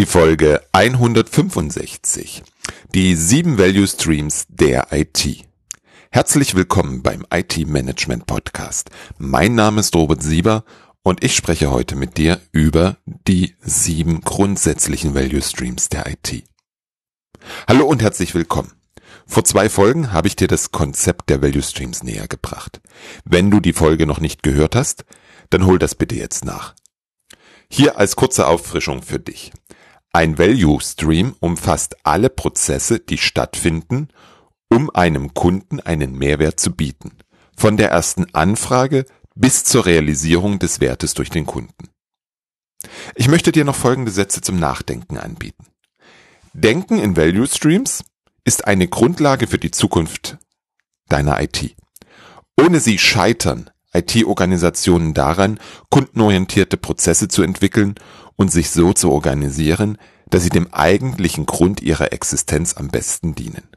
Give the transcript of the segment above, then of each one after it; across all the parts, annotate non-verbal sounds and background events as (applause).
Die Folge 165. Die sieben Value Streams der IT. Herzlich willkommen beim IT Management Podcast. Mein Name ist Robert Sieber und ich spreche heute mit dir über die sieben grundsätzlichen Value Streams der IT. Hallo und herzlich willkommen. Vor zwei Folgen habe ich dir das Konzept der Value Streams näher gebracht. Wenn du die Folge noch nicht gehört hast, dann hol das bitte jetzt nach. Hier als kurze Auffrischung für dich. Ein Value Stream umfasst alle Prozesse, die stattfinden, um einem Kunden einen Mehrwert zu bieten. Von der ersten Anfrage bis zur Realisierung des Wertes durch den Kunden. Ich möchte dir noch folgende Sätze zum Nachdenken anbieten. Denken in Value Streams ist eine Grundlage für die Zukunft deiner IT. Ohne sie scheitern IT-Organisationen daran, kundenorientierte Prozesse zu entwickeln und sich so zu organisieren, dass sie dem eigentlichen Grund ihrer Existenz am besten dienen.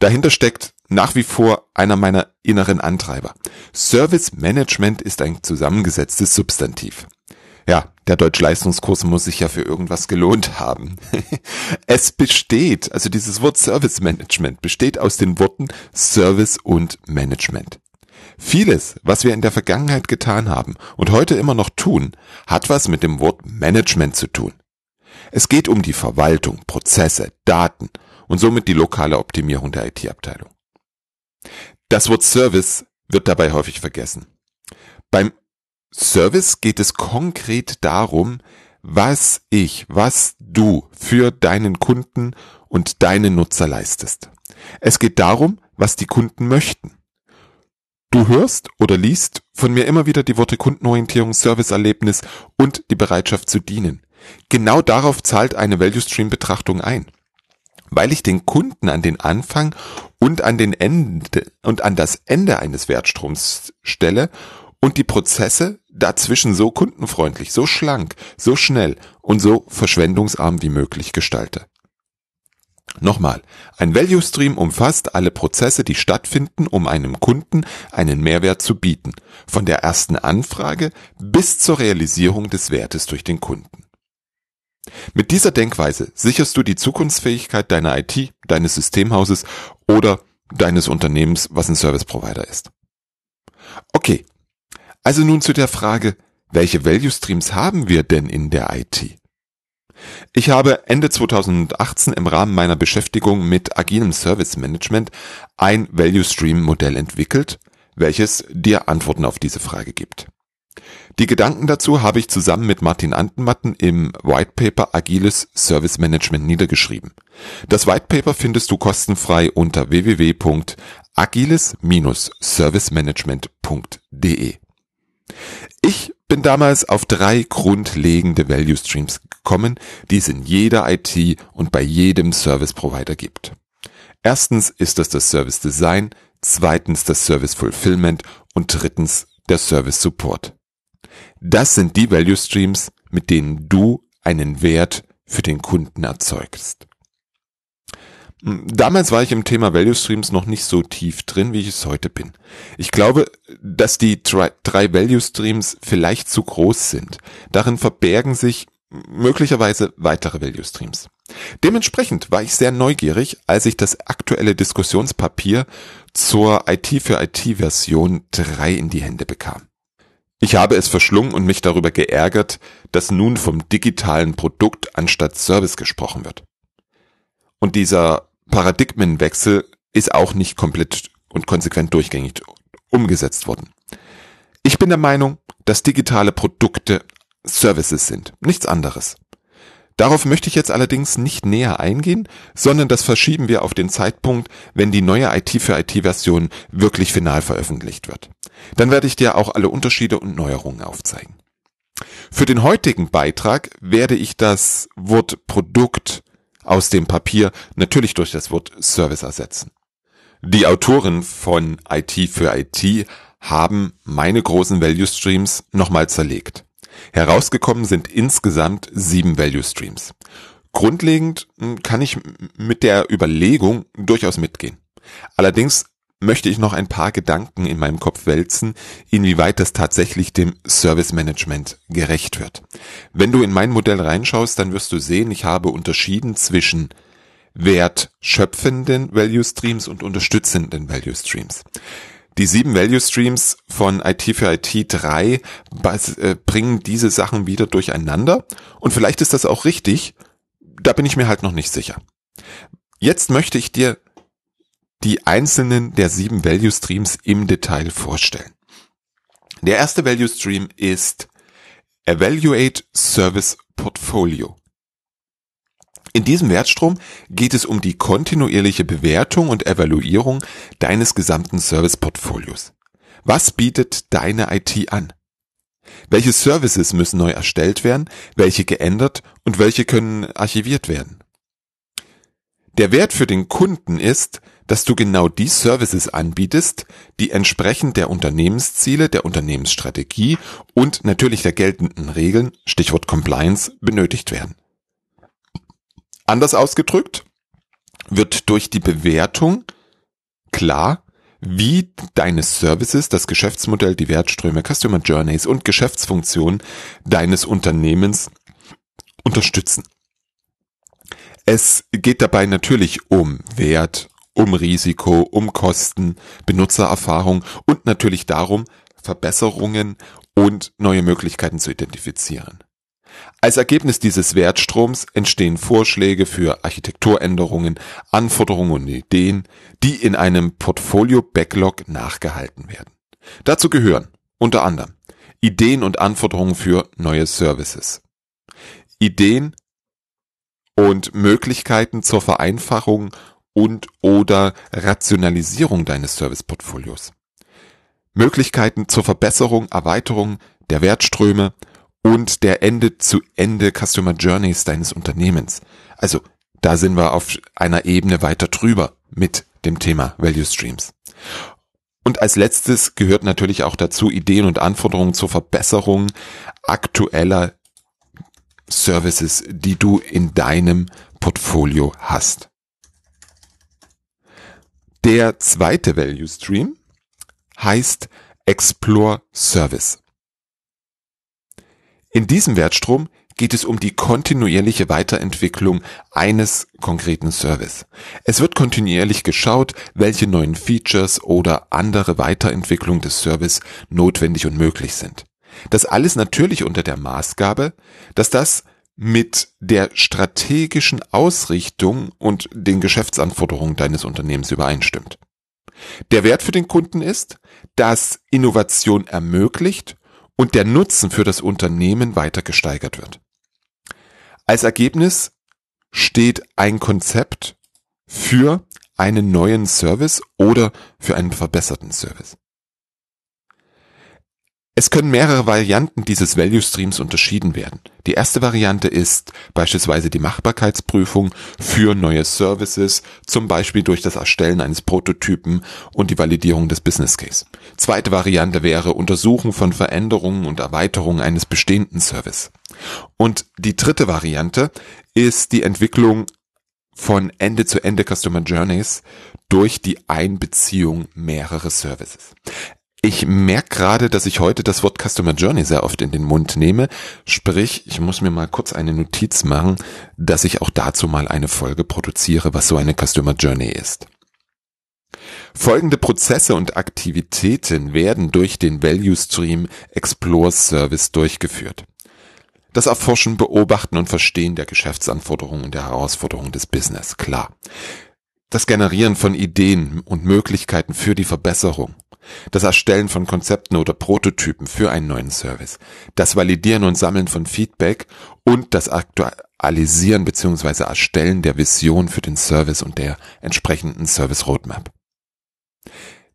Dahinter steckt nach wie vor einer meiner inneren Antreiber. Service Management ist ein zusammengesetztes Substantiv. Ja, der Deutschleistungskurs muss sich ja für irgendwas gelohnt haben. (laughs) es besteht, also dieses Wort Service Management besteht aus den Worten Service und Management. Vieles, was wir in der Vergangenheit getan haben und heute immer noch tun, hat was mit dem Wort Management zu tun. Es geht um die Verwaltung, Prozesse, Daten und somit die lokale Optimierung der IT-Abteilung. Das Wort Service wird dabei häufig vergessen. Beim Service geht es konkret darum, was ich, was du für deinen Kunden und deine Nutzer leistest. Es geht darum, was die Kunden möchten. Du hörst oder liest von mir immer wieder die Worte Kundenorientierung, Serviceerlebnis und die Bereitschaft zu dienen. Genau darauf zahlt eine Value Stream Betrachtung ein. Weil ich den Kunden an den Anfang und an den Ende und an das Ende eines Wertstroms stelle und die Prozesse dazwischen so kundenfreundlich, so schlank, so schnell und so verschwendungsarm wie möglich gestalte. Nochmal, ein Value Stream umfasst alle Prozesse, die stattfinden, um einem Kunden einen Mehrwert zu bieten, von der ersten Anfrage bis zur Realisierung des Wertes durch den Kunden. Mit dieser Denkweise sicherst du die Zukunftsfähigkeit deiner IT, deines Systemhauses oder deines Unternehmens, was ein Service Provider ist. Okay, also nun zu der Frage, welche Value Streams haben wir denn in der IT? Ich habe Ende 2018 im Rahmen meiner Beschäftigung mit agilem Service Management ein Value Stream Modell entwickelt, welches dir Antworten auf diese Frage gibt. Die Gedanken dazu habe ich zusammen mit Martin Antenmatten im White Paper Agiles Service Management niedergeschrieben. Das White Paper findest du kostenfrei unter www.agiles-servicemanagement.de. Ich bin damals auf drei grundlegende Value Streams gekommen, die es in jeder IT und bei jedem Service Provider gibt. Erstens ist das das Service Design, zweitens das Service Fulfillment und drittens der Service Support. Das sind die Value Streams, mit denen du einen Wert für den Kunden erzeugst. Damals war ich im Thema Value Streams noch nicht so tief drin, wie ich es heute bin. Ich glaube, dass die drei, Value Streams vielleicht zu groß sind. Darin verbergen sich möglicherweise weitere Value Streams. Dementsprechend war ich sehr neugierig, als ich das aktuelle Diskussionspapier zur IT für IT Version 3 in die Hände bekam. Ich habe es verschlungen und mich darüber geärgert, dass nun vom digitalen Produkt anstatt Service gesprochen wird. Und dieser Paradigmenwechsel ist auch nicht komplett und konsequent durchgängig umgesetzt worden. Ich bin der Meinung, dass digitale Produkte Services sind, nichts anderes. Darauf möchte ich jetzt allerdings nicht näher eingehen, sondern das verschieben wir auf den Zeitpunkt, wenn die neue IT für IT-Version wirklich final veröffentlicht wird. Dann werde ich dir auch alle Unterschiede und Neuerungen aufzeigen. Für den heutigen Beitrag werde ich das Wort Produkt aus dem Papier natürlich durch das Wort Service ersetzen. Die Autoren von IT für IT haben meine großen Value Streams nochmal zerlegt. Herausgekommen sind insgesamt sieben Value Streams. Grundlegend hm, kann ich mit der Überlegung durchaus mitgehen. Allerdings möchte ich noch ein paar Gedanken in meinem Kopf wälzen, inwieweit das tatsächlich dem Service Management gerecht wird. Wenn du in mein Modell reinschaust, dann wirst du sehen, ich habe unterschieden zwischen wertschöpfenden Value Streams und unterstützenden Value Streams. Die sieben Value Streams von IT für IT 3 äh, bringen diese Sachen wieder durcheinander und vielleicht ist das auch richtig, da bin ich mir halt noch nicht sicher. Jetzt möchte ich dir die einzelnen der sieben Value Streams im Detail vorstellen. Der erste Value Stream ist Evaluate Service Portfolio. In diesem Wertstrom geht es um die kontinuierliche Bewertung und Evaluierung deines gesamten Serviceportfolios. Was bietet deine IT an? Welche Services müssen neu erstellt werden, welche geändert und welche können archiviert werden? Der Wert für den Kunden ist, dass du genau die Services anbietest, die entsprechend der Unternehmensziele, der Unternehmensstrategie und natürlich der geltenden Regeln, Stichwort Compliance, benötigt werden. Anders ausgedrückt wird durch die Bewertung klar, wie deine Services, das Geschäftsmodell, die Wertströme, Customer Journeys und Geschäftsfunktionen deines Unternehmens unterstützen. Es geht dabei natürlich um Wert, um Risiko, um Kosten, Benutzererfahrung und natürlich darum, Verbesserungen und neue Möglichkeiten zu identifizieren. Als Ergebnis dieses Wertstroms entstehen Vorschläge für Architekturänderungen, Anforderungen und Ideen, die in einem Portfolio-Backlog nachgehalten werden. Dazu gehören unter anderem Ideen und Anforderungen für neue Services, Ideen und Möglichkeiten zur Vereinfachung und oder Rationalisierung deines Serviceportfolios. Möglichkeiten zur Verbesserung, Erweiterung der Wertströme und der Ende-zu-Ende Customer Journeys deines Unternehmens. Also da sind wir auf einer Ebene weiter drüber mit dem Thema Value Streams. Und als letztes gehört natürlich auch dazu Ideen und Anforderungen zur Verbesserung aktueller Services, die du in deinem Portfolio hast. Der zweite Value Stream heißt Explore Service. In diesem Wertstrom geht es um die kontinuierliche Weiterentwicklung eines konkreten Service. Es wird kontinuierlich geschaut, welche neuen Features oder andere Weiterentwicklung des Service notwendig und möglich sind. Das alles natürlich unter der Maßgabe, dass das mit der strategischen Ausrichtung und den Geschäftsanforderungen deines Unternehmens übereinstimmt. Der Wert für den Kunden ist, dass Innovation ermöglicht und der Nutzen für das Unternehmen weiter gesteigert wird. Als Ergebnis steht ein Konzept für einen neuen Service oder für einen verbesserten Service. Es können mehrere Varianten dieses Value Streams unterschieden werden. Die erste Variante ist beispielsweise die Machbarkeitsprüfung für neue Services, zum Beispiel durch das Erstellen eines Prototypen und die Validierung des Business Case. Zweite Variante wäre Untersuchen von Veränderungen und Erweiterungen eines bestehenden Service. Und die dritte Variante ist die Entwicklung von Ende-zu-Ende -Ende Customer Journeys durch die Einbeziehung mehrerer Services. Ich merke gerade, dass ich heute das Wort Customer Journey sehr oft in den Mund nehme. Sprich, ich muss mir mal kurz eine Notiz machen, dass ich auch dazu mal eine Folge produziere, was so eine Customer Journey ist. Folgende Prozesse und Aktivitäten werden durch den Value Stream Explore Service durchgeführt. Das Erforschen, Beobachten und Verstehen der Geschäftsanforderungen und der Herausforderungen des Business, klar. Das Generieren von Ideen und Möglichkeiten für die Verbesserung das Erstellen von Konzepten oder Prototypen für einen neuen Service, das Validieren und Sammeln von Feedback und das Aktualisieren bzw. Erstellen der Vision für den Service und der entsprechenden Service Roadmap.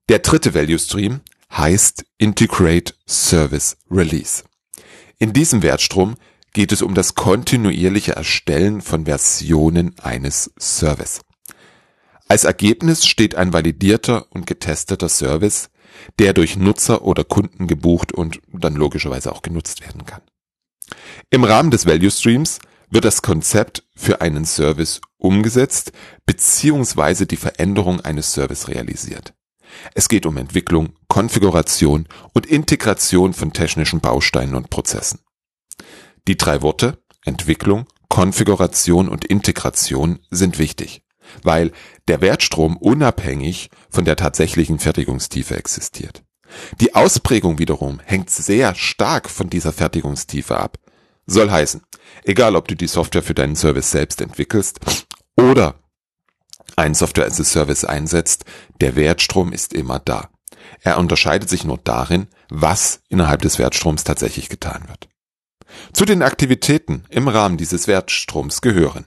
Der dritte Value Stream heißt Integrate Service Release. In diesem Wertstrom geht es um das kontinuierliche Erstellen von Versionen eines Service. Als Ergebnis steht ein validierter und getesteter Service, der durch Nutzer oder Kunden gebucht und dann logischerweise auch genutzt werden kann. Im Rahmen des Value Streams wird das Konzept für einen Service umgesetzt beziehungsweise die Veränderung eines Service realisiert. Es geht um Entwicklung, Konfiguration und Integration von technischen Bausteinen und Prozessen. Die drei Worte Entwicklung, Konfiguration und Integration sind wichtig, weil der Wertstrom unabhängig von der tatsächlichen Fertigungstiefe existiert. Die Ausprägung wiederum hängt sehr stark von dieser Fertigungstiefe ab. Soll heißen, egal ob du die Software für deinen Service selbst entwickelst oder ein Software as a Service einsetzt, der Wertstrom ist immer da. Er unterscheidet sich nur darin, was innerhalb des Wertstroms tatsächlich getan wird. Zu den Aktivitäten im Rahmen dieses Wertstroms gehören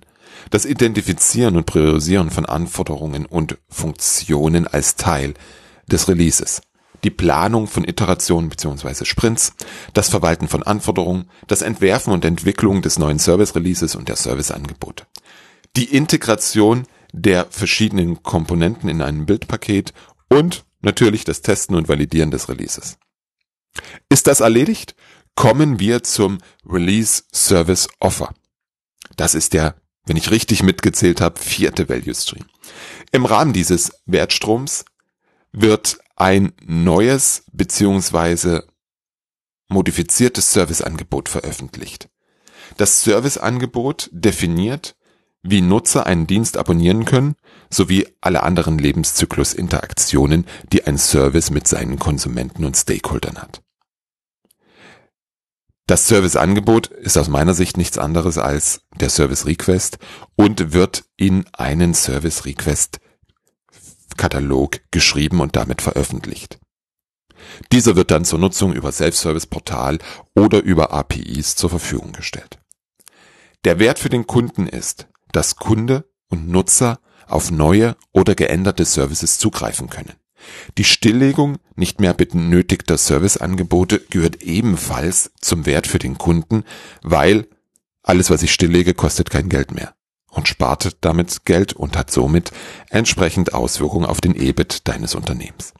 das Identifizieren und Priorisieren von Anforderungen und Funktionen als Teil des Releases, die Planung von Iterationen bzw. Sprints, das Verwalten von Anforderungen, das Entwerfen und Entwicklung des neuen Service Releases und der Serviceangebote, die Integration der verschiedenen Komponenten in einem Bildpaket und natürlich das Testen und Validieren des Releases. Ist das erledigt? Kommen wir zum Release Service Offer. Das ist der, wenn ich richtig mitgezählt habe, vierte Value Stream. Im Rahmen dieses Wertstroms wird ein neues beziehungsweise modifiziertes Serviceangebot veröffentlicht. Das Serviceangebot definiert, wie Nutzer einen Dienst abonnieren können, sowie alle anderen Lebenszyklusinteraktionen, die ein Service mit seinen Konsumenten und Stakeholdern hat. Das Serviceangebot ist aus meiner Sicht nichts anderes als der Service Request und wird in einen Service Request Katalog geschrieben und damit veröffentlicht. Dieser wird dann zur Nutzung über Self-Service Portal oder über APIs zur Verfügung gestellt. Der Wert für den Kunden ist, dass Kunde und Nutzer auf neue oder geänderte Services zugreifen können. Die Stilllegung nicht mehr benötigter Serviceangebote gehört ebenfalls zum Wert für den Kunden, weil alles, was ich stilllege, kostet kein Geld mehr und spart damit Geld und hat somit entsprechend Auswirkungen auf den EBIT deines Unternehmens.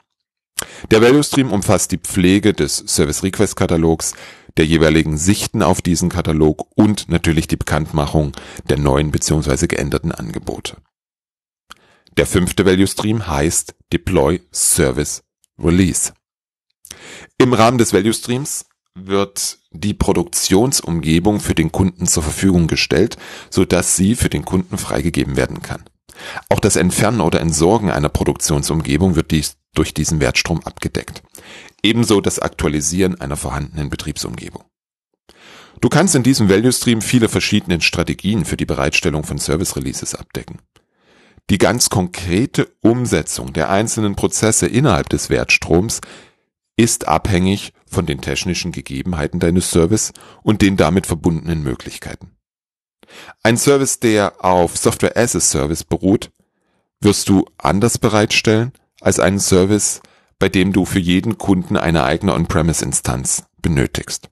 Der Value Stream umfasst die Pflege des Service Request Katalogs, der jeweiligen Sichten auf diesen Katalog und natürlich die Bekanntmachung der neuen bzw. geänderten Angebote. Der fünfte Value Stream heißt Deploy Service Release. Im Rahmen des Value Streams wird die Produktionsumgebung für den Kunden zur Verfügung gestellt, so dass sie für den Kunden freigegeben werden kann. Auch das Entfernen oder Entsorgen einer Produktionsumgebung wird dies durch diesen Wertstrom abgedeckt. Ebenso das Aktualisieren einer vorhandenen Betriebsumgebung. Du kannst in diesem Value Stream viele verschiedene Strategien für die Bereitstellung von Service Releases abdecken. Die ganz konkrete Umsetzung der einzelnen Prozesse innerhalb des Wertstroms ist abhängig von den technischen Gegebenheiten deines Service und den damit verbundenen Möglichkeiten. Ein Service, der auf Software as a Service beruht, wirst du anders bereitstellen als einen Service, bei dem du für jeden Kunden eine eigene On-Premise-Instanz benötigst.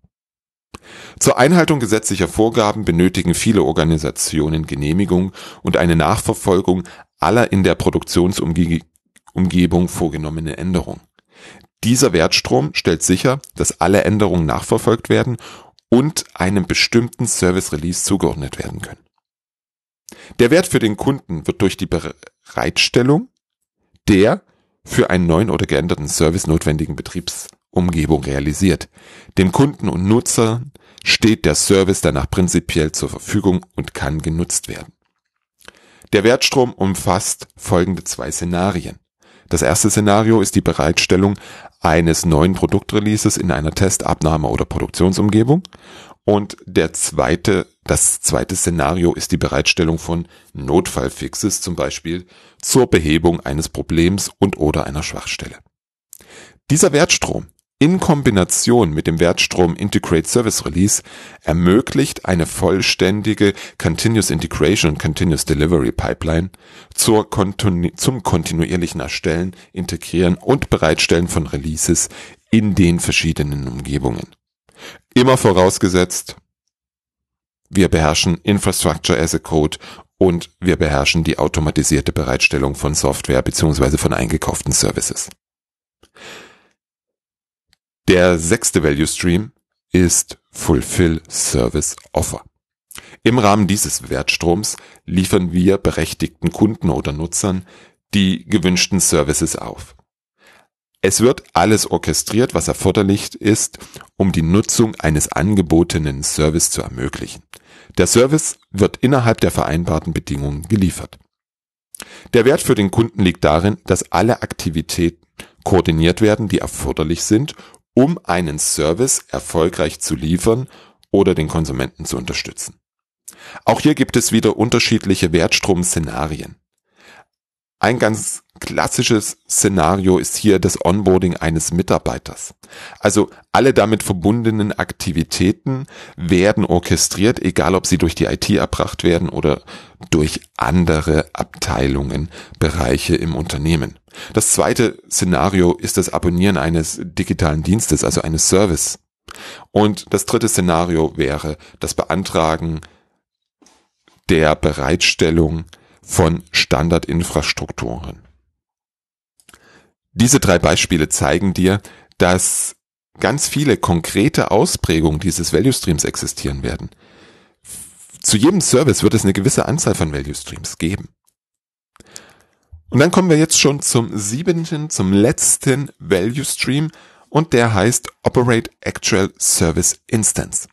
Zur Einhaltung gesetzlicher Vorgaben benötigen viele Organisationen Genehmigung und eine Nachverfolgung aller in der Produktionsumgebung vorgenommenen Änderungen. Dieser Wertstrom stellt sicher, dass alle Änderungen nachverfolgt werden und einem bestimmten Service Release zugeordnet werden können. Der Wert für den Kunden wird durch die Bereitstellung der für einen neuen oder geänderten Service notwendigen Betriebsumgebung realisiert. Dem Kunden und Nutzer steht der Service danach prinzipiell zur Verfügung und kann genutzt werden. Der Wertstrom umfasst folgende zwei Szenarien. Das erste Szenario ist die Bereitstellung eines neuen Produktreleases in einer Testabnahme oder Produktionsumgebung. Und der zweite, das zweite Szenario ist die Bereitstellung von Notfallfixes, zum Beispiel zur Behebung eines Problems und oder einer Schwachstelle. Dieser Wertstrom in Kombination mit dem Wertstrom Integrate Service Release ermöglicht eine vollständige Continuous Integration und Continuous Delivery Pipeline zur Kontinu zum kontinuierlichen Erstellen, Integrieren und Bereitstellen von Releases in den verschiedenen Umgebungen. Immer vorausgesetzt, wir beherrschen Infrastructure as a Code und wir beherrschen die automatisierte Bereitstellung von Software bzw. von eingekauften Services. Der sechste Value Stream ist Fulfill Service Offer. Im Rahmen dieses Wertstroms liefern wir berechtigten Kunden oder Nutzern die gewünschten Services auf. Es wird alles orchestriert, was erforderlich ist, um die Nutzung eines angebotenen Service zu ermöglichen. Der Service wird innerhalb der vereinbarten Bedingungen geliefert. Der Wert für den Kunden liegt darin, dass alle Aktivitäten koordiniert werden, die erforderlich sind, um einen Service erfolgreich zu liefern oder den Konsumenten zu unterstützen. Auch hier gibt es wieder unterschiedliche Wertstrom-Szenarien. Ein ganz klassisches Szenario ist hier das Onboarding eines Mitarbeiters. Also alle damit verbundenen Aktivitäten werden orchestriert, egal ob sie durch die IT erbracht werden oder durch andere Abteilungen, Bereiche im Unternehmen. Das zweite Szenario ist das Abonnieren eines digitalen Dienstes, also eines Service. Und das dritte Szenario wäre das Beantragen der Bereitstellung von Standardinfrastrukturen. Diese drei Beispiele zeigen dir, dass ganz viele konkrete Ausprägungen dieses Value Streams existieren werden. Zu jedem Service wird es eine gewisse Anzahl von Value Streams geben. Und dann kommen wir jetzt schon zum siebenten, zum letzten Value Stream und der heißt Operate Actual Service Instance.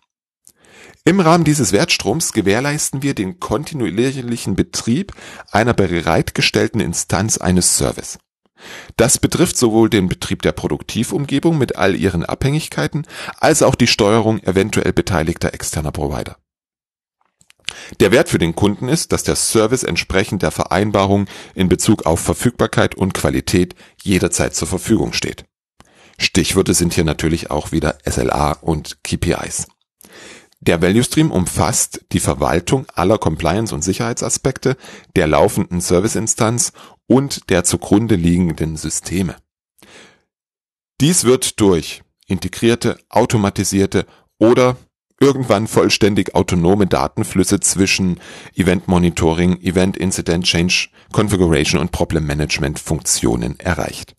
Im Rahmen dieses Wertstroms gewährleisten wir den kontinuierlichen Betrieb einer bereitgestellten Instanz eines Service. Das betrifft sowohl den Betrieb der Produktivumgebung mit all ihren Abhängigkeiten als auch die Steuerung eventuell beteiligter externer Provider. Der Wert für den Kunden ist, dass der Service entsprechend der Vereinbarung in Bezug auf Verfügbarkeit und Qualität jederzeit zur Verfügung steht. Stichworte sind hier natürlich auch wieder SLA und KPIs. Der Value Stream umfasst die Verwaltung aller Compliance- und Sicherheitsaspekte der laufenden Serviceinstanz und der zugrunde liegenden Systeme. Dies wird durch integrierte, automatisierte oder irgendwann vollständig autonome Datenflüsse zwischen Event Monitoring, Event Incident Change Configuration und Problem Management Funktionen erreicht.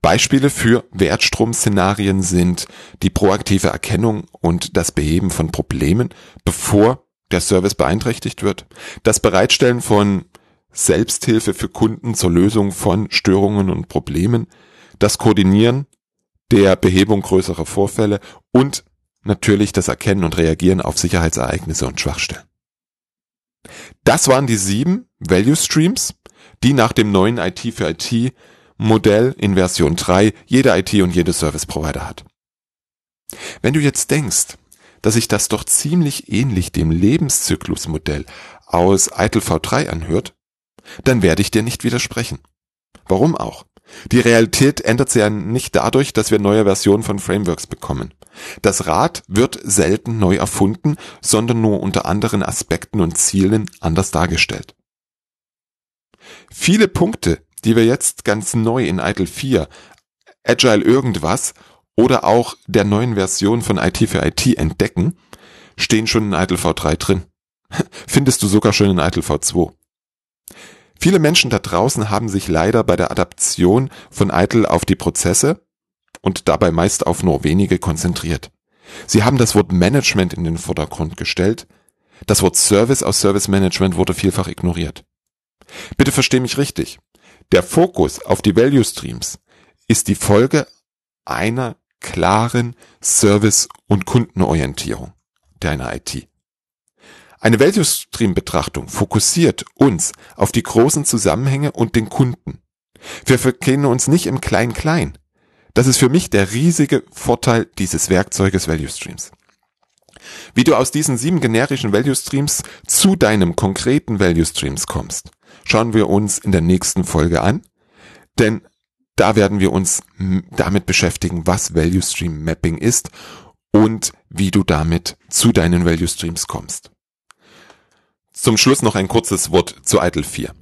Beispiele für Wertstromszenarien sind die proaktive Erkennung und das Beheben von Problemen, bevor der Service beeinträchtigt wird, das Bereitstellen von Selbsthilfe für Kunden zur Lösung von Störungen und Problemen, das Koordinieren der Behebung größerer Vorfälle und natürlich das Erkennen und Reagieren auf Sicherheitsereignisse und Schwachstellen. Das waren die sieben Value Streams, die nach dem neuen IT für IT Modell in Version 3 jede IT und jede Service Provider hat. Wenn du jetzt denkst, dass sich das doch ziemlich ähnlich dem Lebenszyklusmodell aus ITIL V3 anhört, dann werde ich dir nicht widersprechen. Warum auch? Die Realität ändert sich ja nicht dadurch, dass wir neue Versionen von Frameworks bekommen. Das Rad wird selten neu erfunden, sondern nur unter anderen Aspekten und Zielen anders dargestellt. Viele Punkte, die wir jetzt ganz neu in ITIL 4, Agile irgendwas oder auch der neuen Version von IT für IT entdecken, stehen schon in ITIL V3 drin. (laughs) Findest du sogar schon in ITIL V2. Viele Menschen da draußen haben sich leider bei der Adaption von ITIL auf die Prozesse und dabei meist auf nur wenige konzentriert. Sie haben das Wort Management in den Vordergrund gestellt. Das Wort Service aus Service Management wurde vielfach ignoriert. Bitte versteh mich richtig. Der Fokus auf die Value Streams ist die Folge einer klaren Service- und Kundenorientierung deiner IT. Eine Value Stream Betrachtung fokussiert uns auf die großen Zusammenhänge und den Kunden. Wir verkennen uns nicht im Klein-Klein. Das ist für mich der riesige Vorteil dieses Werkzeuges Value Streams. Wie du aus diesen sieben generischen Value Streams zu deinem konkreten Value Streams kommst, schauen wir uns in der nächsten Folge an, denn da werden wir uns damit beschäftigen, was Value Stream Mapping ist und wie du damit zu deinen Value Streams kommst. Zum Schluss noch ein kurzes Wort zu ITIL 4.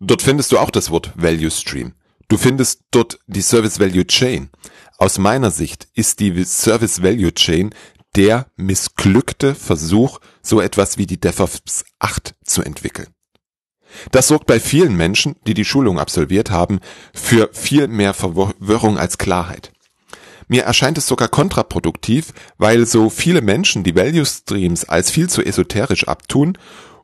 Dort findest du auch das Wort Value Stream. Du findest dort die Service Value Chain. Aus meiner Sicht ist die Service Value Chain der missglückte Versuch, so etwas wie die DevOps 8 zu entwickeln. Das sorgt bei vielen Menschen, die die Schulung absolviert haben, für viel mehr Verwirrung als Klarheit. Mir erscheint es sogar kontraproduktiv, weil so viele Menschen die Value Streams als viel zu esoterisch abtun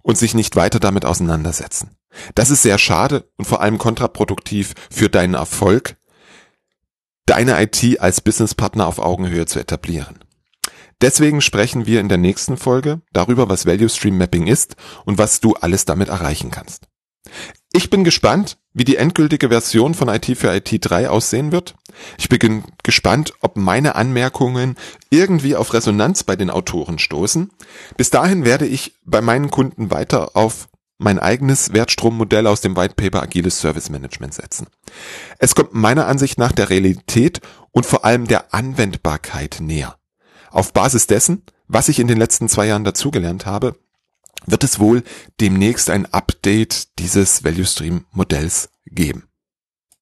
und sich nicht weiter damit auseinandersetzen. Das ist sehr schade und vor allem kontraproduktiv für deinen Erfolg, deine IT als Businesspartner auf Augenhöhe zu etablieren. Deswegen sprechen wir in der nächsten Folge darüber, was Value Stream Mapping ist und was du alles damit erreichen kannst. Ich bin gespannt, wie die endgültige Version von IT für IT 3 aussehen wird. Ich bin gespannt, ob meine Anmerkungen irgendwie auf Resonanz bei den Autoren stoßen. Bis dahin werde ich bei meinen Kunden weiter auf mein eigenes Wertstrommodell aus dem White Paper Agiles Service Management setzen. Es kommt meiner Ansicht nach der Realität und vor allem der Anwendbarkeit näher. Auf Basis dessen, was ich in den letzten zwei Jahren dazugelernt habe, wird es wohl demnächst ein Update dieses Value Stream Modells geben.